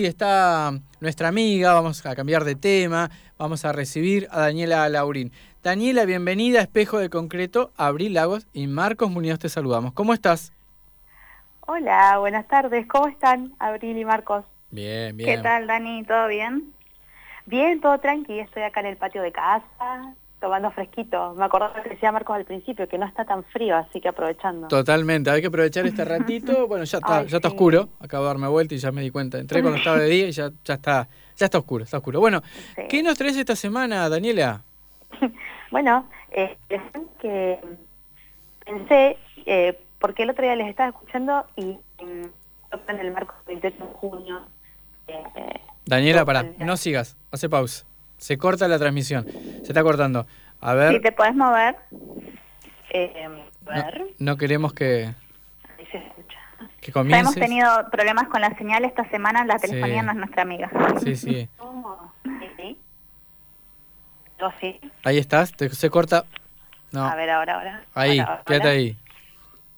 Y está nuestra amiga, vamos a cambiar de tema, vamos a recibir a Daniela Laurín. Daniela, bienvenida a Espejo de Concreto, Abril Lagos y Marcos Muñoz te saludamos. ¿Cómo estás? Hola, buenas tardes. ¿Cómo están, Abril y Marcos? Bien, bien. ¿Qué tal, Dani? ¿Todo bien? Bien, todo tranqui. Estoy acá en el patio de casa, tomando fresquito. Me acordaba que decía Marcos al principio, que no está tan frío, así que aprovechando. Totalmente, hay que aprovechar este ratito. Bueno, ya está, Ay, ya está sí. oscuro. Acabo de darme vuelta y ya me di cuenta. Entré cuando estaba de día y ya, ya está, ya está oscuro, está oscuro. Bueno, Sí. ¿qué nos traes esta semana, Daniela? Bueno, eh, que pensé, eh, porque el otro día les estaba escuchando y mm, en el marco del 28 de junio. eh, eh, Daniela, día. no sigas, hace pausa. Se corta la transmisión, se está cortando. A ver, si te podés mover. Eh, a no, ver, no queremos que, ahí se escucha. que comiences. hemos tenido problemas con la señal esta semana, la Sí. telefonía no es nuestra amiga. Sí, sí. ¿Sí? Ahí estás, te- se corta. No, A ver, ahora, ahora. ahí, Ahora, ahora. quédate ahí.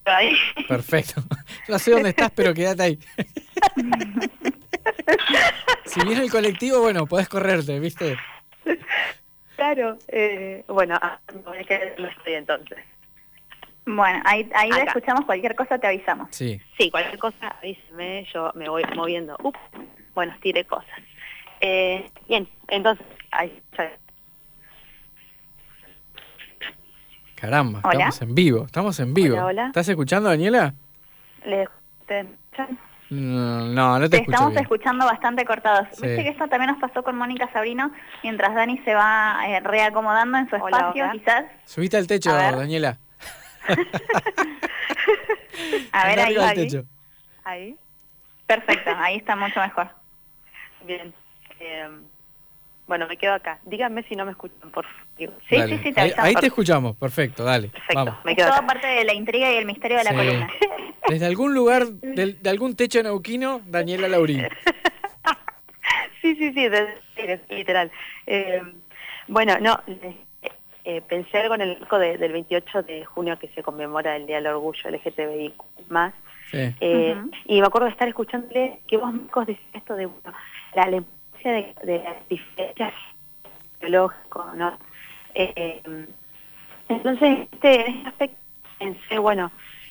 Ahí. Perfecto. No sé dónde estás, pero quédate ahí. Si viene el colectivo, bueno, podés correrte, ¿viste? Claro. Eh, bueno, ah, es que no estoy entonces. Bueno, ahí, ahí Acá. escuchamos cualquier cosa, te avisamos. Sí. Sí, cualquier cosa, avíseme, yo me voy moviendo. Ups, bueno, tiré cosas. Eh, bien, entonces, ahí, ya- Caramba, Hola. estamos en vivo, estamos en vivo. Hola, hola. ¿Estás escuchando, Daniela? ¿Le, te escuchan? No, no, no te Te escucho estamos bien. escuchando bastante cortados. Sí. Viste que esto también nos pasó con Mónica Sabrino, mientras Dani se va eh, reacomodando en su Hola, espacio, quizás. Subite al techo. Daniela. A ver, ahí, ahí. techo. ahí, Perfecto, ahí está mucho mejor. bien. Eh, bueno, me quedo acá. Díganme si no me escuchan, por favor. Sí, Dale. sí, sí, te ahí, ahí te escuchamos, perfecto, dale. Perfecto, Vamos. me quedo toda acá. parte de la intriga y el misterio de la columna. Desde algún lugar, del- de, algún techo neuquino, Daniela Laurín. Sí, sí, sí, de- literal. Eh, bueno, no, eh, eh, pensé algo en el marco de- del 28 de junio que se conmemora el Día del Orgullo LGTBI más. Sí. Eh. Y me acuerdo de estar escuchándole que vos, Marcos, decías esto de bueno, la la importancia de, de las diferencias biológicas, ¿no? Eh, entonces, este, en este aspecto pensé, bueno,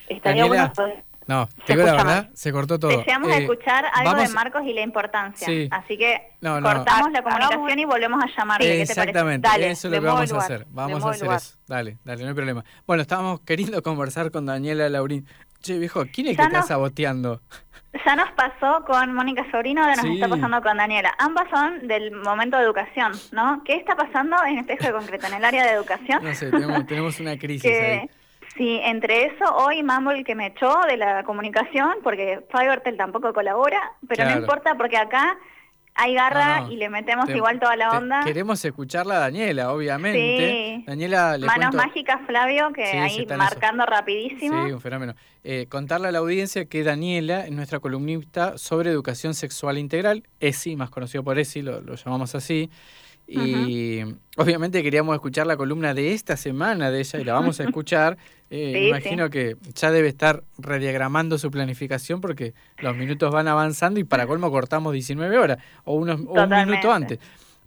estaría Daniela, bueno poder... No, te Se digo la verdad, se cortó todo. Deseamos Eh, escuchar algo vamos- de Marcos y la importancia. Sí. Así que No, no. cortamos la Hagamos- comunicación y volvemos a llamarle. ¿Qué te parece? Exactamente, Dale, eso es lo que vamos a hacer. Vamos a hacer lugar. eso. Dale, dale, no hay problema. Bueno, estábamos queriendo conversar con Daniela Laurín. Che, viejo, ¿quién es el Ya que está saboteando? Ya nos pasó con Mónica Sobrino, ahora nos Sí. está pasando con Daniela. Ambas son del momento de educación, ¿no? ¿Qué está pasando en Espejo de Concreto, en el área de educación? No sé, tenemos, tenemos una crisis ahí. Sí, entre eso, hoy Mumble que me echó de la comunicación, porque Fivertel tampoco colabora, pero Claro. no importa porque acá hay garra No, no. y le metemos Te- igual toda la onda. Queremos escucharla a Daniela, obviamente. Sí. Daniela, le Manos cuento... mágicas, Flavio, que Sí, ahí eso. marcando rapidísimo. Sí, un fenómeno. Eh, contarle a la audiencia que Daniela es nuestra columnista sobre educación sexual integral, ESI, más conocido por ESI, lo, lo llamamos así. Y obviamente queríamos escuchar la columna de esta semana de ella y la vamos a escuchar. Eh, Sí, imagino que ya debe estar rediagramando su planificación porque los minutos van avanzando y para colmo cortamos 19 horas o, unos, o un minuto antes.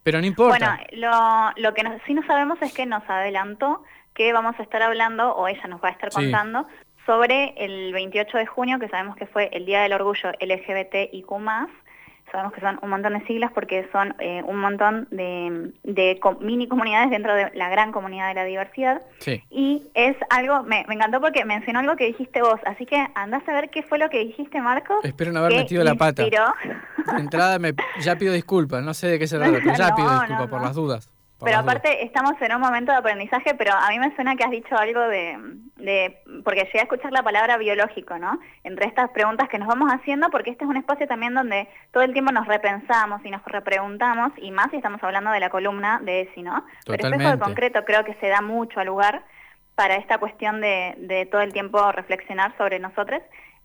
Pero no importa. Bueno, lo, lo que no- sí no sabemos es que nos adelantó que vamos a estar hablando, o ella nos va a estar Sí. contando, sobre el 28 de junio, que sabemos que fue el Día del Orgullo LGBTIQ+. Sabemos que son un montón de siglas porque son eh, un montón de, mini comunidades dentro de la gran comunidad de la diversidad. sí. Y es algo, me, me encantó porque mencionó algo que dijiste vos, así que andás a ver qué fue lo que dijiste, Marcos. Espero no haber metido la pata. De entrada me, ya pido disculpas, no sé de qué se trata, pero ya No, pido no, disculpas por las dudas. Pero aparte estamos en un momento de aprendizaje, pero a mí me suena que has dicho algo de, de, porque llegué a escuchar la palabra biológico, ¿no? Entre estas preguntas que nos vamos haciendo, porque este es un espacio también donde todo el tiempo nos repensamos y nos repreguntamos, y más si estamos hablando de la columna de ESI, ¿no? Pero espejo de Totalmente. concreto creo que se da mucho al lugar para esta cuestión de, de todo el tiempo reflexionar sobre nosotros.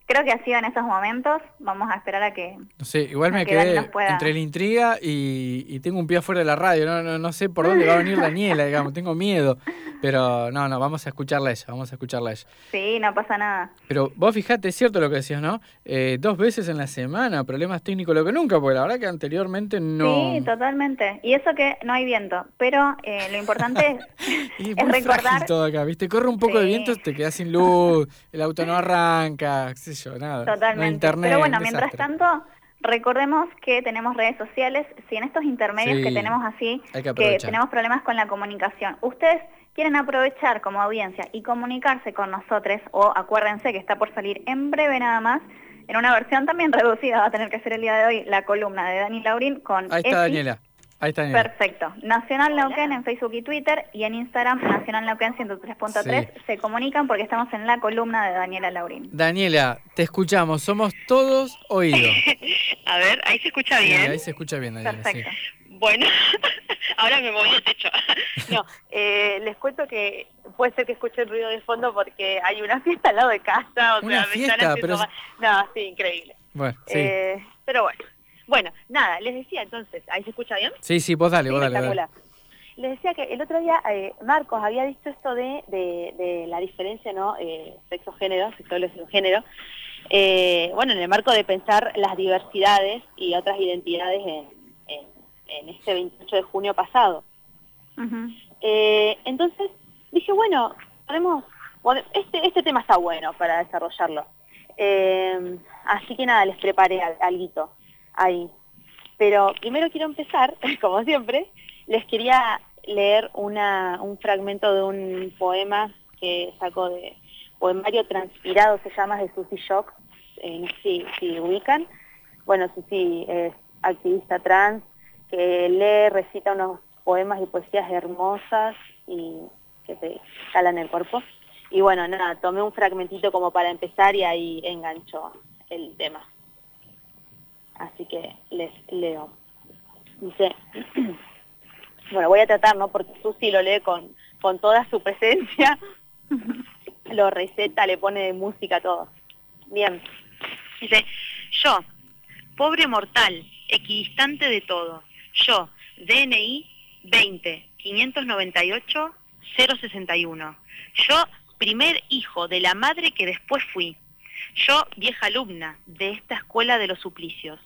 Creo que ha sido en esos momentos, vamos a esperar a que... No sé, igual me quedé entre la intriga y, y tengo un pie afuera de la radio. No, no, no sé por dónde va a venir Daniela, digamos, tengo miedo. Pero no, no, vamos a escucharla a ella, vamos a escucharla a ella. Sí, no pasa nada. Pero vos fijate, es cierto lo que decías, ¿no? Eh, dos veces en la semana, problemas técnicos lo que nunca, porque la verdad que anteriormente no... Sí, totalmente. Y eso que no hay viento, pero eh, lo importante es, es recordar... todo acá, ¿viste? Corre un poco de viento, te quedas sin luz, el auto no arranca, qué sé yo, nada. Totalmente. internet, pero bueno, mientras tanto... Recordemos que tenemos redes sociales, si en estos intermedios que tenemos así, que, tenemos problemas con la comunicación, ustedes quieren aprovechar como audiencia y comunicarse con nosotros, o acuérdense que está por salir en breve nada más, en una versión también reducida, va a tener que ser el día de hoy, la columna de Dani Laurín con... Ahí está Daniela. Ahí está Perfecto. Nacional Neuquén en Facebook y Twitter y en Instagram Nacional Neuquén 103.3 se comunican porque estamos en la columna de Daniela Laurín. Daniela, te escuchamos, somos todos oídos. A ver, ahí se escucha bien. ahí se escucha bien, Daniela. Perfecto. Bueno, ahora me moví el techo. No, eh, les cuento que puede ser que escuche el ruido de fondo porque hay una fiesta al lado de casa. O una sea, fiesta, pero... No, sí, increíble. Bueno, sí. Eh, pero bueno. Bueno, nada, les decía entonces, ¿ahí se escucha bien? Sí, sí, vos dale, vos dale, Les decía que el otro día eh, Marcos había dicho esto de, de, la diferencia, ¿no? Sexo-género, sexual-género. Eh, bueno, en el marco de pensar las diversidades y otras identidades en, en, este 28 de junio pasado. Eh, entonces dije, bueno, podemos, este, este tema está bueno para desarrollarlo. así que nada, les preparé algo ahí. Pero primero quiero empezar, como siempre, les quería leer una, un fragmento de un poema que sacó de poemario transpirado, se llama, de Susie Shock, eh, no sé si, ubican. Bueno, Susi es activista trans, que lee, recita unos poemas y poesías hermosas y que te calan el cuerpo. Y bueno, nada, tomé un fragmentito como para empezar y ahí enganchó el tema así que les leo. Dice, bueno, voy a tratar, ¿no? Porque Susi lo lee con, con toda su presencia, lo receta, le pone música, todo. Bien. Dice, yo, pobre mortal, equidistante de todo, yo, DNI 20 598 061. Yo, primer hijo de la madre que después fui. Yo, vieja alumna de esta escuela de los suplicios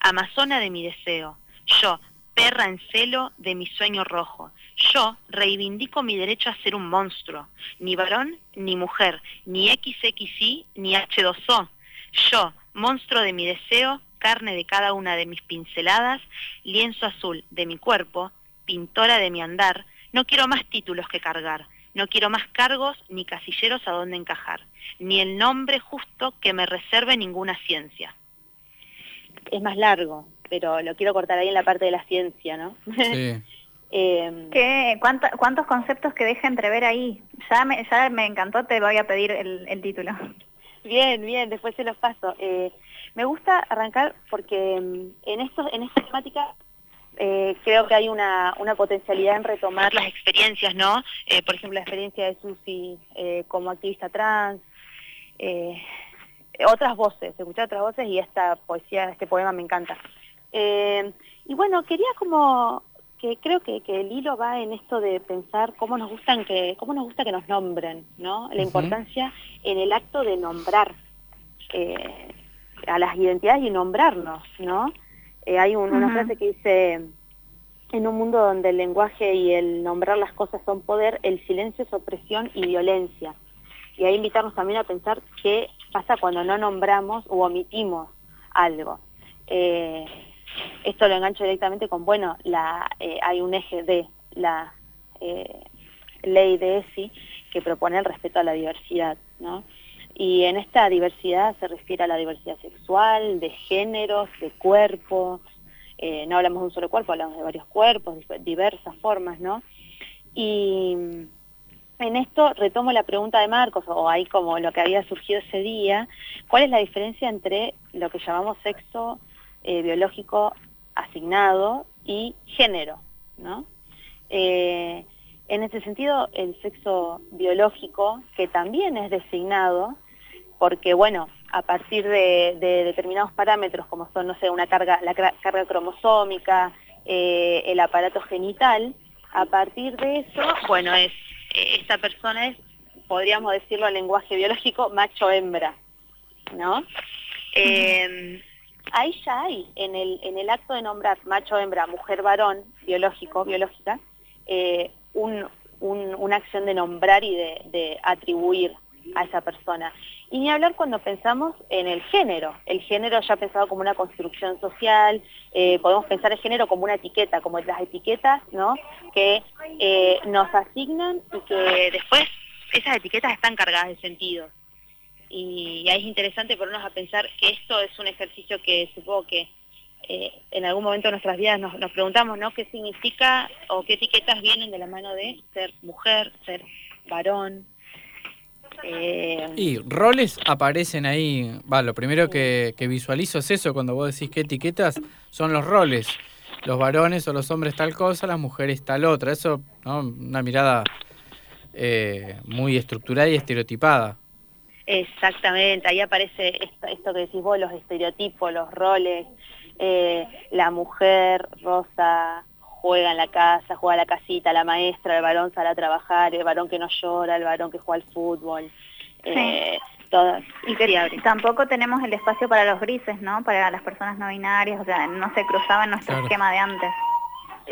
amazona de mi deseo. Yo, perra en celo de mi sueño rojo. Yo reivindico mi derecho a ser un monstruo, ni varón ni mujer, ni XXI ni H2O. Yo, monstruo de mi deseo, carne de cada una de mis pinceladas, lienzo azul de mi cuerpo, pintora de mi andar, no quiero más títulos que cargar, no quiero más cargos ni casilleros a donde encajar, ni el nombre justo que me reserve ninguna ciencia es más largo, pero lo quiero cortar ahí en la parte de la ciencia, ¿no? Sí. Em, ¿Qué, ¿Cuántos conceptos que deja entrever ahí? Ya me, ya me encantó, te voy a pedir el, título. Bien, bien, después se los paso. Eh, me gusta arrancar porque em, en, esto, en esta temática eh, creo que hay una, una, potencialidad en retomar las experiencias, ¿no? Eh, por ejemplo, la experiencia de Susi como activista trans, otras voces, escuchar otras voces y esta poesía, este poema me encanta. Eh, y bueno, quería como que creo que, el hilo va en esto de pensar cómo nos gustan que, cómo nos gusta que nos nombren, ¿no? La importancia en el acto de nombrar eh, a las identidades y nombrarnos, ¿no? Eh, hay una frase que dice, en un mundo donde el lenguaje y el nombrar las cosas son poder, el silencio es opresión y violencia. Y ahí invitarnos también a pensar qué pasa cuando no nombramos o omitimos algo. Eh, esto lo engancho directamente con, bueno, la, eh, hay un eje de la eh, ley de ESI que propone el respeto a la diversidad, ¿no? Y en esta diversidad se refiere a la diversidad sexual, de géneros, de cuerpos, no hablamos de un solo cuerpo, hablamos de varios cuerpos, diversas formas, ¿no? Y en esto retomo la pregunta de Marcos, o ahí como lo que había surgido ese día, ¿cuál es la diferencia entre lo que llamamos sexo eh, biológico asignado y género? ¿no? Eh, en ese sentido, el sexo biológico, que también es designado, porque bueno, a partir de, determinados parámetros como son, no sé, una carga, la carga cromosómica, eh, el aparato genital, a partir de eso, bueno, es eh, esta persona es, podríamos decirlo en lenguaje biológico, macho-hembra, ¿no? Em, ahí ya hay, en el, en el acto de nombrar macho-hembra, mujer-varón, biológico, biológica, eh, un, una acción de nombrar y de, atribuir a esa persona. Y ni hablar cuando pensamos en el género. El género ya pensado como una construcción social, eh, podemos pensar el género como una etiqueta, como las etiquetas ¿no? que eh, nos asignan y que después esas etiquetas están cargadas de sentido. Y ahí es interesante ponernos a pensar que esto es un ejercicio que supongo que eh, en algún momento de nuestras vidas nos, preguntamos, ¿no? ¿Qué significa o qué etiquetas vienen de la mano de ser mujer, ser varón? Eh, y roles aparecen ahí, va, lo primero que, visualizo es eso, cuando vos decís qué etiquetas, son los roles. Los varones o los hombres tal cosa, las mujeres tal otra. Eso, ¿no? Una mirada eh, muy estructurada y estereotipada. Exactamente, ahí aparece esto, esto que decís vos, los estereotipos, los roles, eh, la mujer rosa juega en la casa, juega a la casita, la maestra, el varón sale a trabajar, el varón que no llora, el varón que juega al fútbol. Eh, y tampoco tenemos el espacio para los grises, ¿no? Para las personas no binarias, o sea, no se cruzaba en nuestro esquema de antes.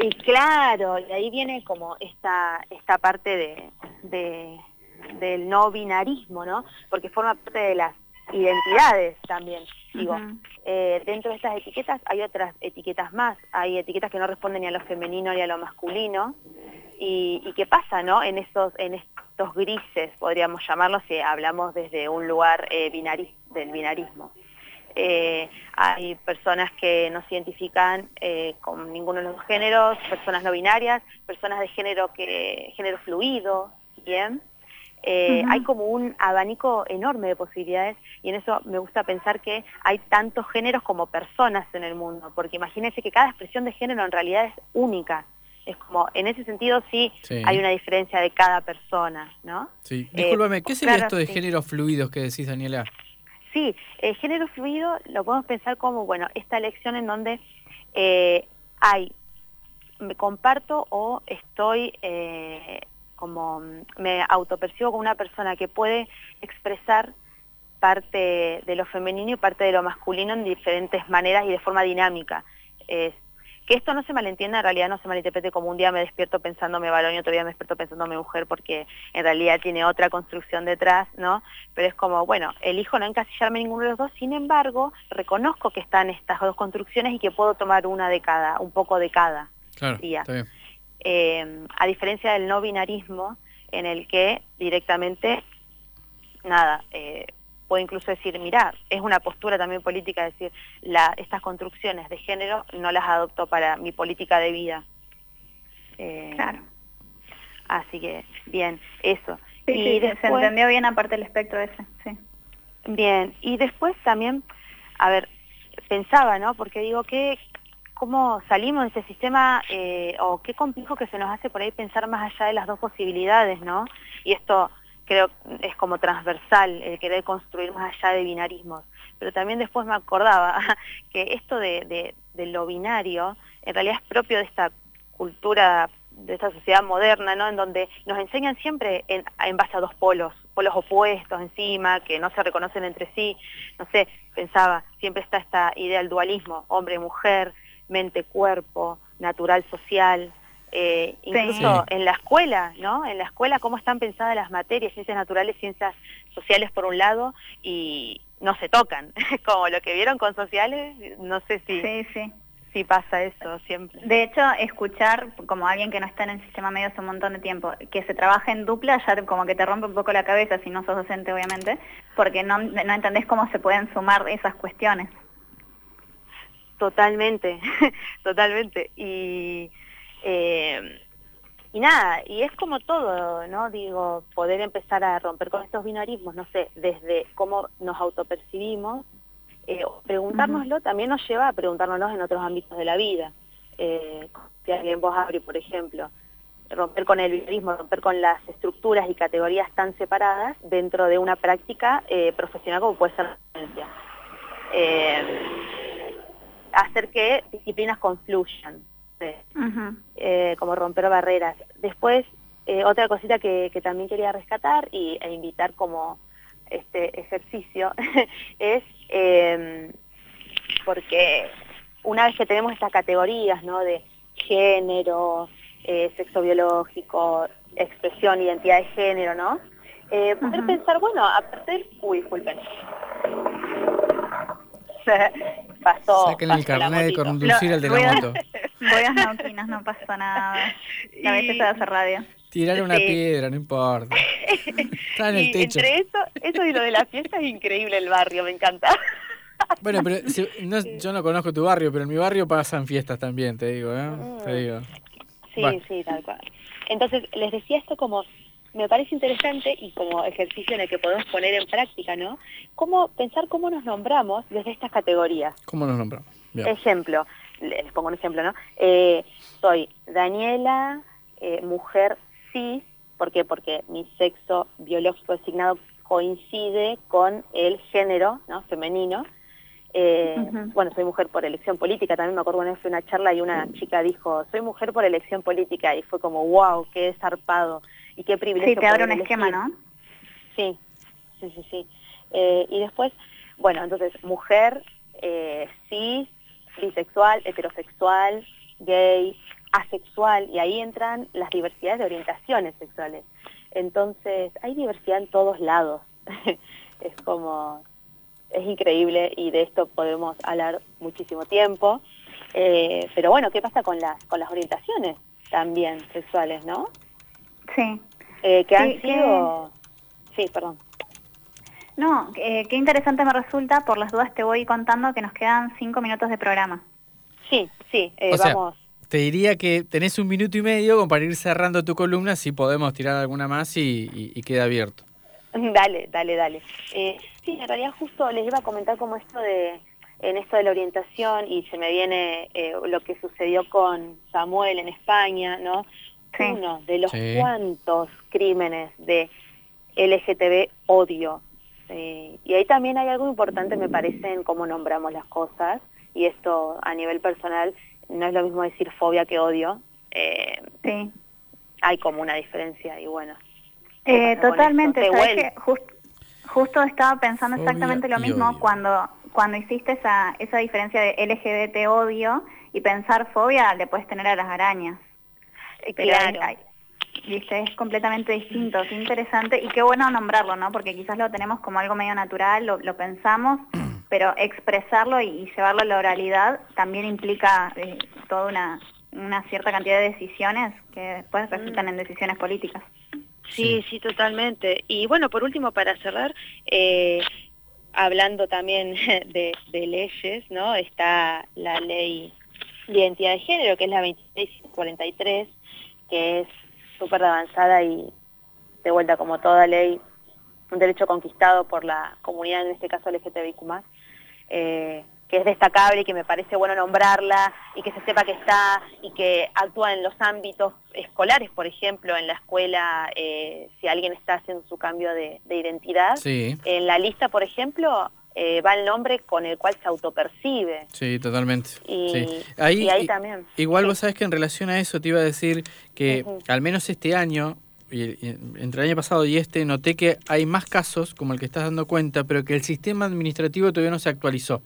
Y claro, y ahí viene como esta, esta parte de, de, del no binarismo, ¿no? Porque forma parte de las identidades también. Digo, eh, dentro de estas etiquetas hay otras etiquetas más, hay etiquetas que no responden ni a lo femenino ni a lo masculino, y, qué pasa, ¿no? En esos, en estos grises, podríamos llamarlos, si hablamos desde un lugar eh, del binarismo. Eh, hay personas que no se identifican con ninguno de los géneros, personas no binarias, personas de género que género fluido, bien, eh, hay como un abanico enorme de posibilidades y en eso me gusta pensar que hay tantos géneros como personas en el mundo, porque imagínense que cada expresión de género en realidad es única. Es como, en ese sentido sí, hay una diferencia de cada persona, ¿no? Sí, eh, discúlpame, ¿qué sería esto de géneros fluidos que decís, Daniela? Sí, el género fluido lo podemos pensar como, bueno, esta elección en donde eh, hay, me comparto o estoy como mm, me autopercibo como una persona que puede expresar parte de lo femenino y parte de lo masculino en diferentes maneras y de forma dinámica. que esto no se malentienda, en realidad no se malinterprete como un día me despierto pensándome varón y otro día me despierto pensándome mujer porque en realidad tiene otra construcción detrás, ¿no? Pero es como, bueno, elijo no encasillarme en ninguno de los dos, sin embargo, reconozco que están estas dos construcciones y que puedo tomar una de cada, un poco de cada claro, día. Está bien. Eh, a diferencia del no binarismo, en el que directamente, nada, eh, puedo incluso decir, mira, es una postura también política decir, la, estas construcciones de género no las adopto para mi política de vida. Eh, claro. Así que, bien, eso. y se entendió bien aparte el espectro ese, sí. Bien, y después también, a ver, pensaba, ¿no? Porque digo, ¿qué, cómo salimos de ese sistema eh, o qué complejo que se nos hace por ahí pensar más allá de las dos posibilidades, ¿no? Y esto creo es como transversal, el querer construir más allá de binarismos. Pero también después me acordaba que esto de, lo binario en realidad es propio de esta cultura, de esta sociedad moderna, ¿no? En donde nos enseñan siempre en, en base a dos polos, polos opuestos encima, que no se reconocen entre sí. No sé, pensaba, siempre está esta idea del dualismo, hombre-mujer, mente-cuerpo, natural-social, eh, incluso en la escuela, ¿no? En la escuela cómo están pensadas las materias, ciencias naturales, ciencias sociales por un lado, y no se tocan, como lo que vieron con sociales, no sé si, sí, sí. si pasa eso siempre. De hecho, escuchar, como alguien que no está en el sistema medio hace un montón de tiempo, que se trabaja en dupla, ya como que te rompe un poco la cabeza, si no sos docente obviamente, porque no, no entendés cómo se pueden sumar esas cuestiones. Totalmente, totalmente. Y, eh, y nada, y es como todo, ¿no? Digo, poder empezar a romper con estos binarismos, no sé, desde cómo nos autopercibimos, eh, preguntárnoslo también nos lleva a preguntárnoslo en otros ámbitos de la vida. Eh, si alguien vos abre, por ejemplo, romper con el binarismo, romper con las estructuras y categorías tan separadas dentro de una práctica eh, profesional como puede ser la ciencia hacer que disciplinas confluyan, eh, como romper barreras. Después, eh, otra cosita que, que, también quería rescatar y, e invitar como este ejercicio es eh, porque una vez que tenemos estas categorías ¿no? de género, eh, sexo biológico, expresión, identidad de género, ¿no? Eh, poder pensar, bueno, a partir... Uy, disculpen. Pasó. Saquen el carnet de conducir al de la moto. Voy a nauquinas, no pasa nada. A veces se hace radio. Tirar una piedra, no importa. Está en el techo. Entre eso, eso y lo de la fiesta es increíble el barrio, me encanta. Bueno, pero no, yo no conozco tu barrio, pero en mi barrio pasan fiestas también, te digo, ¿eh? Te mm. digo. Sí, sí, tal cual. Entonces, les decía esto como, me parece interesante y como ejercicio en el que podemos poner en práctica, ¿no? Cómo pensar cómo nos nombramos desde estas categorías. ¿Cómo nos nombramos? Ejemplo, les pongo un ejemplo, ¿no? Eh, soy Daniela, eh, mujer cis, ¿por qué? Porque mi sexo biológico designado coincide con el género, ¿no? Femenino. Eh, bueno, soy mujer por elección política, también me acuerdo una vez fue una charla y una chica dijo, soy mujer por elección política, y fue como, wow, qué zarpado y qué privilegio. Sí, te abre un esquema, ¿no? Sí, sí, sí, sí. Eh, y después, bueno, entonces, mujer, eh, cis, bisexual, heterosexual, gay, asexual, y ahí entran las diversidades de orientaciones sexuales. Entonces, hay diversidad en todos lados. es como, es increíble y de esto podemos hablar muchísimo tiempo. Eh, pero bueno, ¿qué pasa con las, con las orientaciones también sexuales, no? Sí. Eh, que han sido... Sí, perdón. No, eh, qué interesante me resulta, por las dudas te voy contando que nos quedan cinco minutos de programa. Sí, sí, vamos. te diría que tenés un minuto y medio como para ir cerrando tu columna, si podemos tirar alguna más y, y queda abierto. Dale, dale, dale. Eh, sí, en realidad justo les iba a comentar como esto de, en esto de la orientación y se me viene eh, lo que sucedió con Samuel en España, ¿no? Uno de los cuantos crímenes de LGTB odio. Eh, y ahí también hay algo importante, me parece, en cómo nombramos las cosas. Y esto a nivel personal no es lo mismo decir fobia que odio. Eh, sí. Hay como una diferencia y bueno, eh, totalmente, justo estaba pensando exactamente lo mismo cuando cuando hiciste esa, esa diferencia de LGBT odio y pensar fobia le puedes tener a las arañas. Claro. ¿viste? Es completamente distinto, es interesante y qué bueno nombrarlo, ¿no? Porque quizás lo tenemos como algo medio natural, lo, lo pensamos, pero expresarlo y, llevarlo a la oralidad también implica eh, toda una, una cierta cantidad de decisiones que después resultan mm. en decisiones políticas. Sí, sí, totalmente. Y bueno, por último, para cerrar, eh, hablando también de, leyes, ¿no? Está la ley de identidad de género, que es la 2643, que es súper avanzada y de vuelta como toda ley, un derecho conquistado por la comunidad, en este caso LGTBIQ+. Eh, que es destacable y que me parece bueno nombrarla y que se sepa que está y que actúa en los ámbitos escolares, por ejemplo, en la escuela, eh, si alguien está haciendo su cambio de, identidad. En la lista, por ejemplo, eh, va el nombre con el cual se autopercibe. Sí, totalmente. Y ahí, también. Igual vos sabés que en relación a eso te iba a decir que al menos este año entre el año pasado y este noté que hay más casos, como el que estás dando cuenta, pero que el sistema administrativo todavía no se actualizó.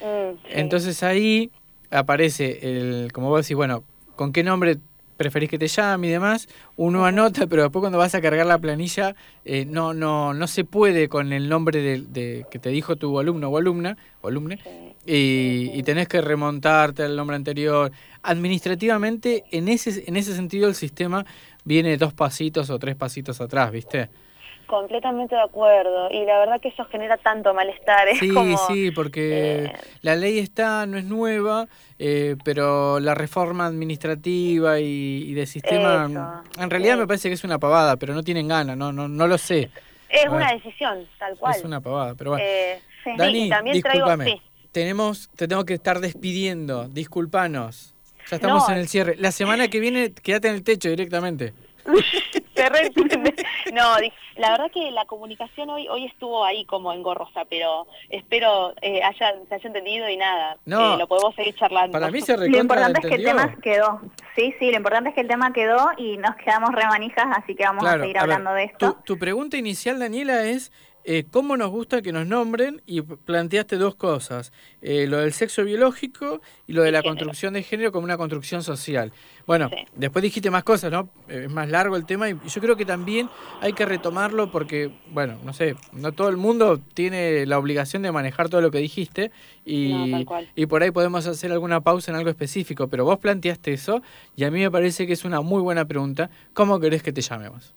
Mm, Entonces ahí aparece el, como vos decís, bueno, ¿con qué nombre preferís que te llame y demás? Uno anota, pero después cuando vas a cargar la planilla, eh, no, no, no se puede con el nombre de, que te dijo tu alumno o alumna, o alumne, y, y, tenés que remontarte al nombre anterior. Administrativamente, en ese, en ese sentido, el sistema viene dos pasitos o tres pasitos atrás, ¿viste? Completamente de acuerdo. Y la verdad que eso genera tanto malestar. sí, sí, porque eh, la ley está, no es nueva, eh, pero la reforma administrativa y, de sistema, en realidad me parece que es una pavada, pero no tienen ganas, no, no, no lo sé. Es una decisión, tal cual. Es una pavada, pero bueno. Eh, Dani, discúlpame. Tenemos, te tengo que estar despidiendo, discúlpanos. Ya estamos en el cierre. La semana que viene, quédate en el techo directamente. no, la verdad que la comunicación hoy hoy estuvo ahí como engorrosa, pero espero eh, haya, se haya entendido y nada, no, eh, lo podemos seguir charlando. Para mí se Lo importante es que el tema quedó. Sí, sí, lo importante es que el tema quedó y nos quedamos remanijas, así que vamos a seguir hablando de esto. Tu, tu pregunta inicial, Daniela, es eh, cómo nos gusta que nos nombren y planteaste dos cosas, eh, lo del sexo biológico y lo de la construcción de género como una construcción social. Bueno, después dijiste más cosas, ¿no? Eh, es más largo el tema y yo creo que también hay que retomarlo porque, bueno, no sé, no todo el mundo tiene la obligación de manejar todo lo que dijiste y, y por ahí podemos hacer alguna pausa en algo específico, pero vos planteaste eso y a mí me parece que es una muy buena pregunta. ¿Cómo querés que te llamemos?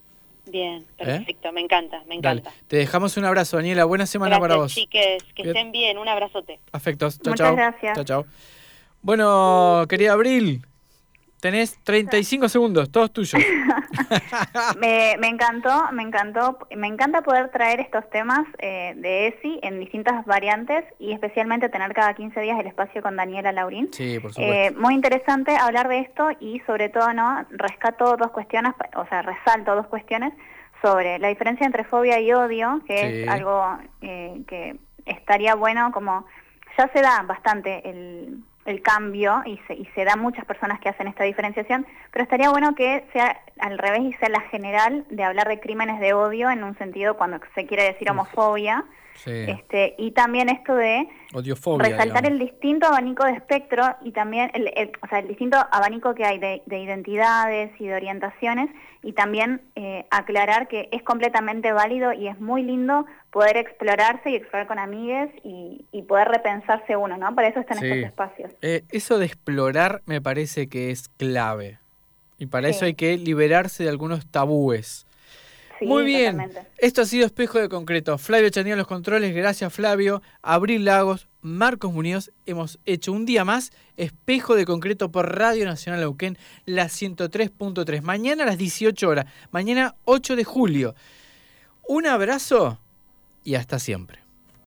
Bien, ¿Eh? perfecto, me encanta, me encanta. Te dejamos un abrazo, Daniela. Buena semana para vos. Chiques, que estén bien, un abrazote. Afectos. Chao, Muchas gracias. Chao, chao. Bueno, querida Abril, Tenés 35 segundos, todos tuyos. me, me, encantó, me encantó, me encanta poder traer estos temas eh, de ESI en distintas variantes y especialmente tener cada 15 días el espacio con Daniela Laurín. Sí, por supuesto. Eh, muy interesante hablar de esto y sobre todo, ¿no? Rescato dos cuestiones, o sea, resalto dos cuestiones sobre la diferencia entre fobia y odio, que es algo eh, que estaría bueno como ya se da bastante el el cambio y se, y se da muchas personas que hacen esta diferenciación, pero estaría bueno que sea al revés y sea la general de hablar de crímenes de odio en un sentido cuando se quiere decir homofobia. Este, y también esto de resaltar el distinto abanico de espectro y también el, o sea, el distinto abanico que hay de, identidades y de orientaciones y también eh, aclarar que es completamente válido y es muy lindo poder explorarse y explorar con amigues y, poder repensarse uno, ¿no? Para eso están estos espacios. Eh, eso de explorar me parece que es clave. Y para eso hay que liberarse de algunos tabúes. Muy bien. Esto ha sido Espejo de Concreto. Flavio Chanía los controles. Gracias, Flavio. Abril Lagos, Marcos Muñoz. Hemos hecho un día más Espejo de Concreto por Radio Nacional Auquén, la 103.3. Mañana a las 18 horas. Mañana 8 de julio. Un abrazo y hasta siempre.